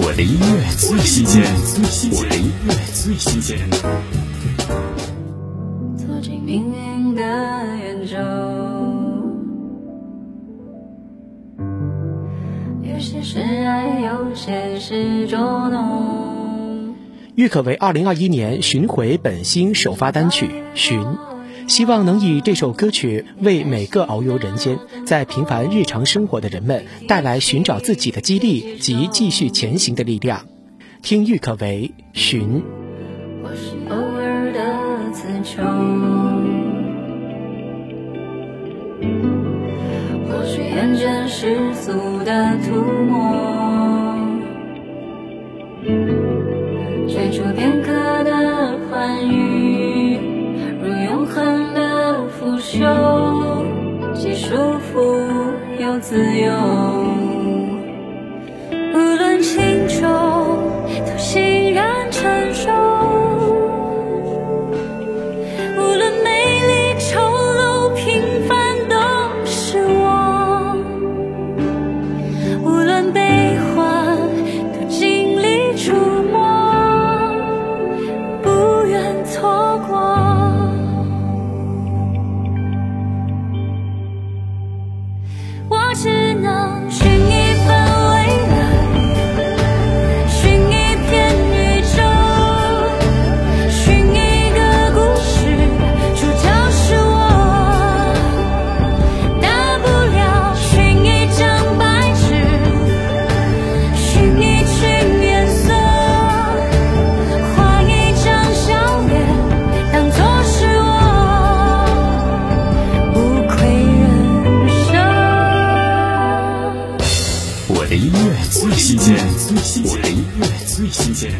我的音乐最新鲜，我的音乐最新鲜。走进命运的圆周，有些是爱，有些是捉弄。郁可唯二零二一年巡回本星首发单曲《寻》。希望能以这首歌曲为每个遨游人间、在平凡日常生活的人们带来寻找自己的激励及继续前行的力量。听郁可唯《寻》。或是偶尔的词穷，或许厌倦世俗的涂抹，追逐片刻的欢愉，束缚又自由。我只能。音乐最新鲜，最新的音乐，最新鲜。